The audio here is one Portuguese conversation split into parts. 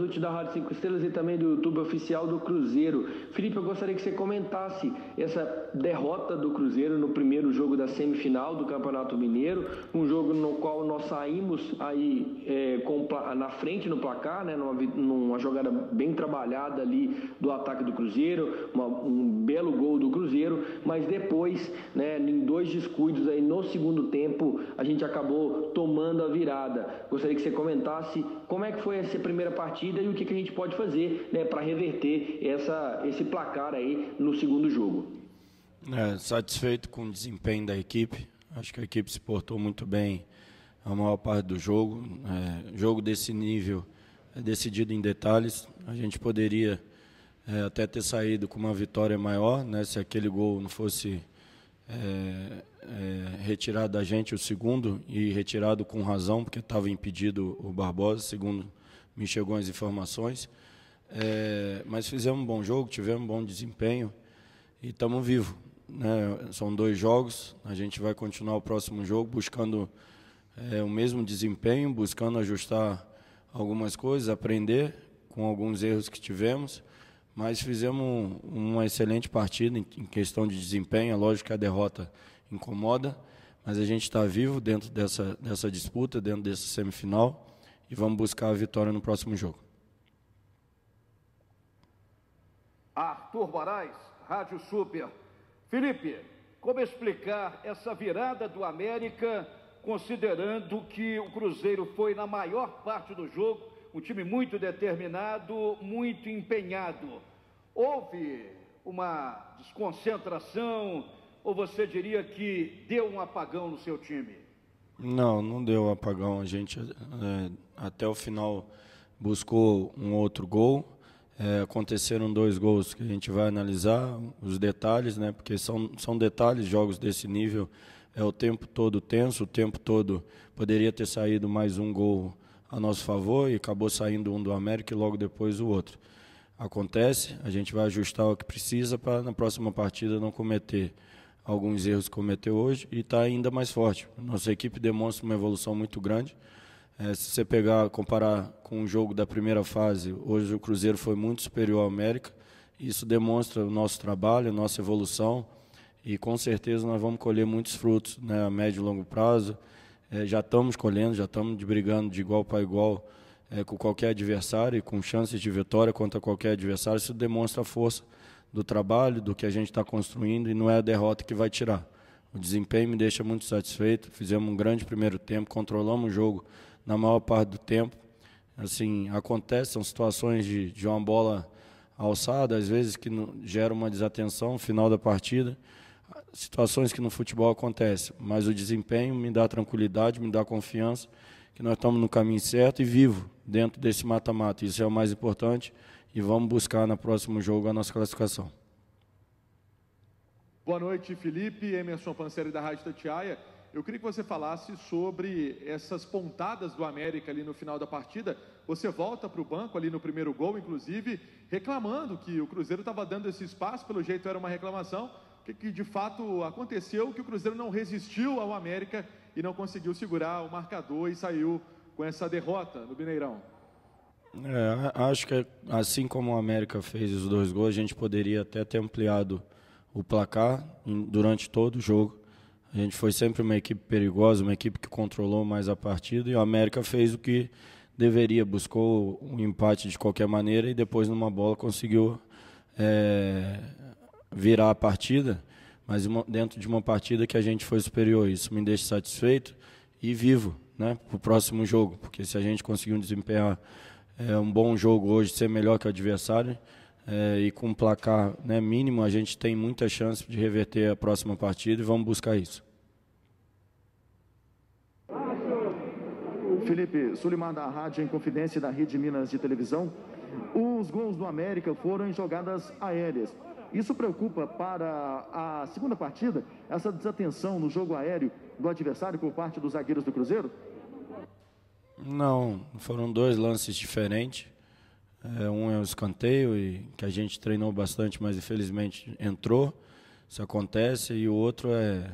útil da Rádio 5 Estrelas e também do YouTube oficial do Cruzeiro. Felipe, eu gostaria que você comentasse essa derrota do Cruzeiro no primeiro jogo da semifinal do Campeonato Mineiro, um jogo no qual nós saímos aí é, com, na frente no placar, né, numa, numa, jogada bem trabalhada ali do ataque do Cruzeiro, uma, um belo gol do Cruzeiro, mas depois, né, em dois descuidos aí no segundo tempo, a gente acabou tomando a virada. Gostaria que você comentasse como é que foi essa primeira partida e o que, que a gente pode fazer né, para reverter essa, esse placar aí no segundo jogo. É, satisfeito com o desempenho da equipe. Acho que a equipe se portou muito bem a maior parte do jogo. É, jogo desse nível é decidido em detalhes. A gente poderia é, até ter saído com uma vitória maior, né, se aquele gol não fosse é, é, retirado da gente o segundo e retirado com razão, porque estava impedido o Barbosa, segundo me chegou as informações. É, mas fizemos um bom jogo, tivemos um bom desempenho e estamos vivos. Né? São dois jogos, a gente vai continuar o próximo jogo buscando é, o mesmo desempenho, buscando ajustar algumas coisas, aprender com alguns erros que tivemos, mas fizemos uma excelente partida em questão de desempenho. É lógico que a derrota incomoda, mas a gente está vivo dentro dessa, dessa disputa, dentro dessa semifinal e vamos buscar a vitória no próximo jogo. Arthur Moraes, Rádio Super. Felipe, como explicar essa virada do América, considerando que o Cruzeiro foi na maior parte do jogo, um time muito determinado, muito empenhado. Houve uma desconcentração, ou você diria que deu um apagão no seu time? Não, não deu apagão. A gente é, até o final buscou um outro gol. É, aconteceram dois gols que a gente vai analisar, os detalhes, né? Porque são, são detalhes, jogos desse nível é o tempo todo tenso, o tempo todo poderia ter saído mais um gol a nosso favor e acabou saindo um do América e logo depois o outro. Acontece, a gente vai ajustar o que precisa para na próxima partida não cometer alguns erros que cometeu hoje e está ainda mais forte. Nossa equipe demonstra uma evolução muito grande. É, se você pegar, comparar com o jogo da primeira fase, hoje o Cruzeiro foi muito superior ao América. Isso demonstra o nosso trabalho, a nossa evolução e com certeza nós vamos colher muitos frutos né, a médio e longo prazo. É, já estamos colhendo, já estamos brigando de igual para igual é, com qualquer adversário e com chances de vitória contra qualquer adversário. Isso demonstra a força do trabalho, do que a gente está construindo e não é a derrota que vai tirar. O desempenho me deixa muito satisfeito. Fizemos um grande primeiro tempo, controlamos o jogo na maior parte do tempo. Assim, acontece, são situações de, de uma bola alçada, às vezes que gera uma desatenção no final da partida. Situações que no futebol acontecem, mas o desempenho me dá tranquilidade, me dá confiança que nós estamos no caminho certo e vivo dentro desse mata-mata. Isso é o mais importante e vamos buscar no próximo jogo a nossa classificação. Boa noite, Felipe. Emerson Panseri da Rádio Tatiaia. Eu queria que você falasse sobre essas pontadas do América ali no final da partida. Você volta para o banco ali no primeiro gol, inclusive, reclamando que o Cruzeiro estava dando esse espaço, pelo jeito era uma reclamação. Que, que de fato aconteceu? Que o Cruzeiro não resistiu ao América e não conseguiu segurar o marcador e saiu com essa derrota no Mineirão. É, acho que assim como o América fez os dois gols, a gente poderia até ter ampliado o placar durante todo o jogo. A gente foi sempre uma equipe perigosa, uma equipe que controlou mais a partida e o América fez o que deveria, buscou um empate de qualquer maneira e depois numa bola conseguiu é, virar a partida, mas uma, dentro de uma partida que a gente foi superior. Isso me deixa satisfeito e vivo né, para o próximo jogo, porque se a gente conseguir um desempenhar é um bom jogo hoje, ser melhor que o adversário. É, e com um placar né, mínimo, a gente tem muita chance de reverter a próxima partida e vamos buscar isso. Felipe Sulimar da Rádio em Confidência da Rede Minas de Televisão. Os gols do América foram em jogadas aéreas. Isso preocupa para a segunda partida, essa desatenção no jogo aéreo do adversário por parte dos zagueiros do Cruzeiro? Não, foram dois lances diferentes. É, um é o escanteio, e, que a gente treinou bastante, mas infelizmente entrou. Isso acontece. E o outro é,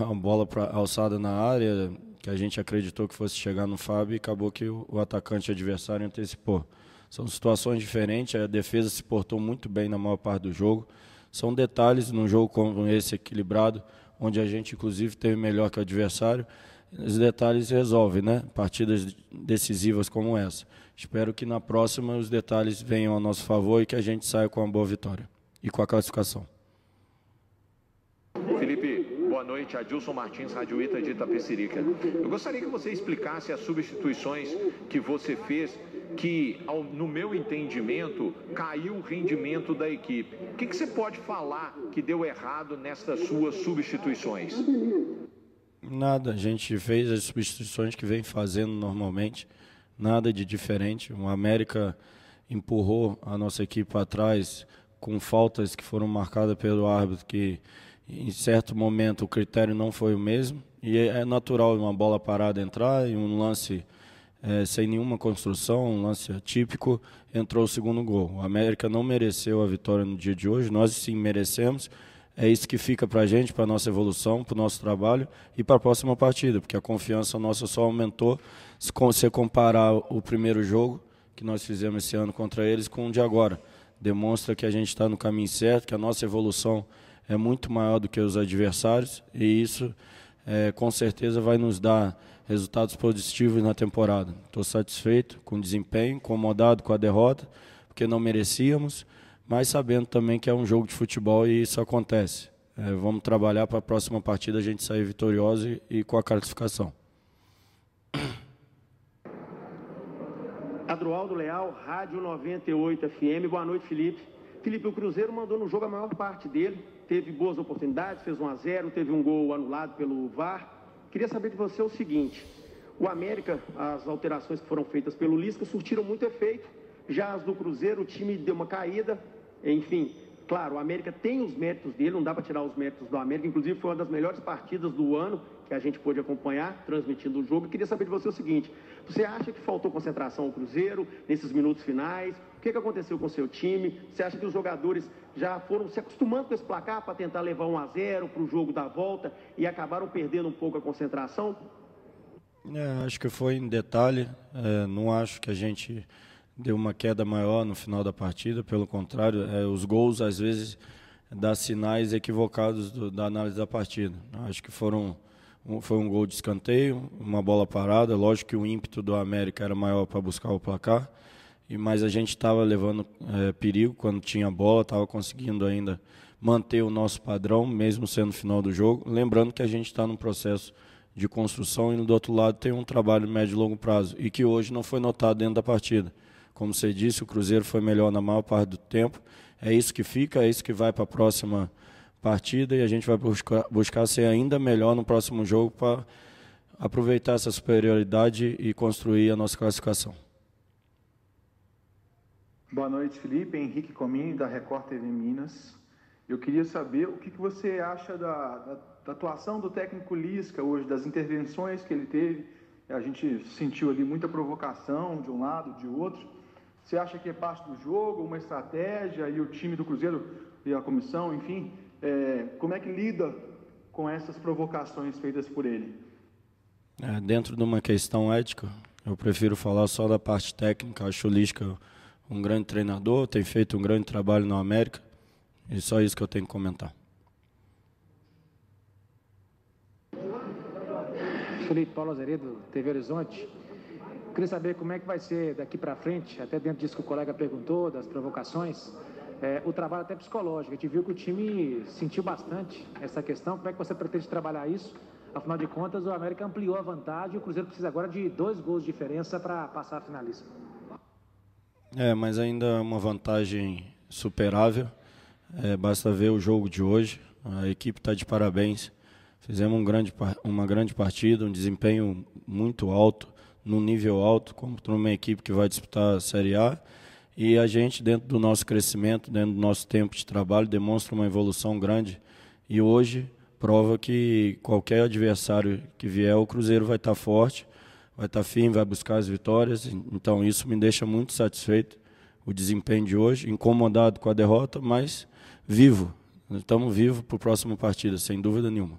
é uma bola alçada na área, que a gente acreditou que fosse chegar no Fábio e acabou que o atacante adversário antecipou. São situações diferentes, a defesa se portou muito bem na maior parte do jogo. São detalhes num jogo como esse equilibrado, onde a gente inclusive teve melhor que o adversário. Os detalhes resolvem, né? Partidas decisivas como essa. Espero que na próxima os detalhes venham a nosso favor e que a gente saia com uma boa vitória e com a classificação. Boa noite. Adilson Martins, Rádio Ita de Itapecerica. Eu gostaria que você explicasse as substituições que você fez, que, ao, no meu entendimento, caiu o rendimento da equipe. O que, que você pode falar que deu errado nessas suas substituições? Nada, a gente fez as substituições que vem fazendo normalmente nada de diferente. O América empurrou a nossa equipe para trás com faltas que foram marcadas pelo árbitro que em certo momento o critério não foi o mesmo e é natural uma bola parada entrar e um lance é, sem nenhuma construção, um lance atípico, entrou o segundo gol. O América não mereceu a vitória no dia de hoje, nós sim merecemos. É isso que fica para a gente, para a nossa evolução, para o nosso trabalho e para a próxima partida, porque a confiança nossa só aumentou se você comparar o primeiro jogo que nós fizemos esse ano contra eles com o de agora. Demonstra que a gente está no caminho certo, que a nossa evolução é muito maior do que os adversários e isso é, com certeza vai nos dar resultados positivos na temporada. Estou satisfeito com o desempenho, incomodado com a derrota, porque não merecíamos, mas sabendo também que é um jogo de futebol e isso acontece. É, vamos trabalhar para a próxima partida a gente sair vitorioso e, e com a classificação. Adroaldo Leal, Rádio 98 FM. Boa noite, Felipe. Felipe, o Cruzeiro mandou no jogo a maior parte dele, teve boas oportunidades, fez 1 a 0 teve um gol anulado pelo VAR. Queria saber de você o seguinte: o América, as alterações que foram feitas pelo Lisca surtiram muito efeito. Já as do Cruzeiro, o time deu uma caída. Enfim, claro, o América tem os méritos dele, não dá para tirar os méritos do América. Inclusive, foi uma das melhores partidas do ano que a gente pôde acompanhar, transmitindo o jogo. queria saber de você o seguinte: você acha que faltou concentração ao Cruzeiro nesses minutos finais? O que, que aconteceu com o seu time? Você acha que os jogadores já foram se acostumando com esse placar para tentar levar 1 a 0 para o jogo da volta e acabaram perdendo um pouco a concentração? É, acho que foi em detalhe. É, não acho que a gente deu uma queda maior no final da partida. Pelo contrário, é, os gols às vezes dão sinais equivocados do, da análise da partida. Acho que foram foi um gol de escanteio, uma bola parada. Lógico que o ímpeto do América era maior para buscar o placar, e mas a gente estava levando é, perigo quando tinha bola, estava conseguindo ainda manter o nosso padrão, mesmo sendo final do jogo. Lembrando que a gente está num processo de construção e do outro lado tem um trabalho médio e longo prazo, e que hoje não foi notado dentro da partida. Como você disse, o Cruzeiro foi melhor na maior parte do tempo. É isso que fica, é isso que vai para a próxima partida e a gente vai buscar, buscar ser ainda melhor no próximo jogo para aproveitar essa superioridade e construir a nossa classificação. Boa noite, Felipe. Henrique Comini, da Record TV Minas. Eu queria saber o que, você acha da, da, da, atuação do técnico Lisca hoje, das intervenções que ele teve. A gente sentiu ali muita provocação de um lado, de outro. Você acha que é parte do jogo, uma estratégia e o time do Cruzeiro e a comissão, enfim, é, como é que lida com essas provocações feitas por ele? É, dentro de uma questão ética, eu prefiro falar só da parte técnica. Acho o Lisca um grande treinador, tem feito um grande trabalho no América. E só isso que eu tenho que comentar. Felipe Paulo Azeredo, TV Horizonte. Queria saber como é que vai ser daqui para frente, até dentro disso que o colega perguntou, das provocações é, o trabalho até psicológico. A gente viu que o time sentiu bastante essa questão. Como é que você pretende trabalhar isso? Afinal de contas, o América ampliou a vantagem e o Cruzeiro precisa agora de dois gols de diferença para passar a finalista. É, mas ainda é uma vantagem superável. É, basta ver o jogo de hoje. A equipe está de parabéns. Fizemos um grande, uma grande partida, um desempenho muito alto, num nível alto, contra uma equipe que vai disputar a Série A e a gente, dentro do nosso crescimento, dentro do nosso tempo de trabalho, demonstra uma evolução grande. E hoje prova que qualquer adversário que vier, o Cruzeiro vai estar forte, vai estar firme, vai buscar as vitórias. Então isso me deixa muito satisfeito, o desempenho de hoje, incomodado com a derrota, mas vivo. Estamos vivos para a próxima partida, sem dúvida nenhuma.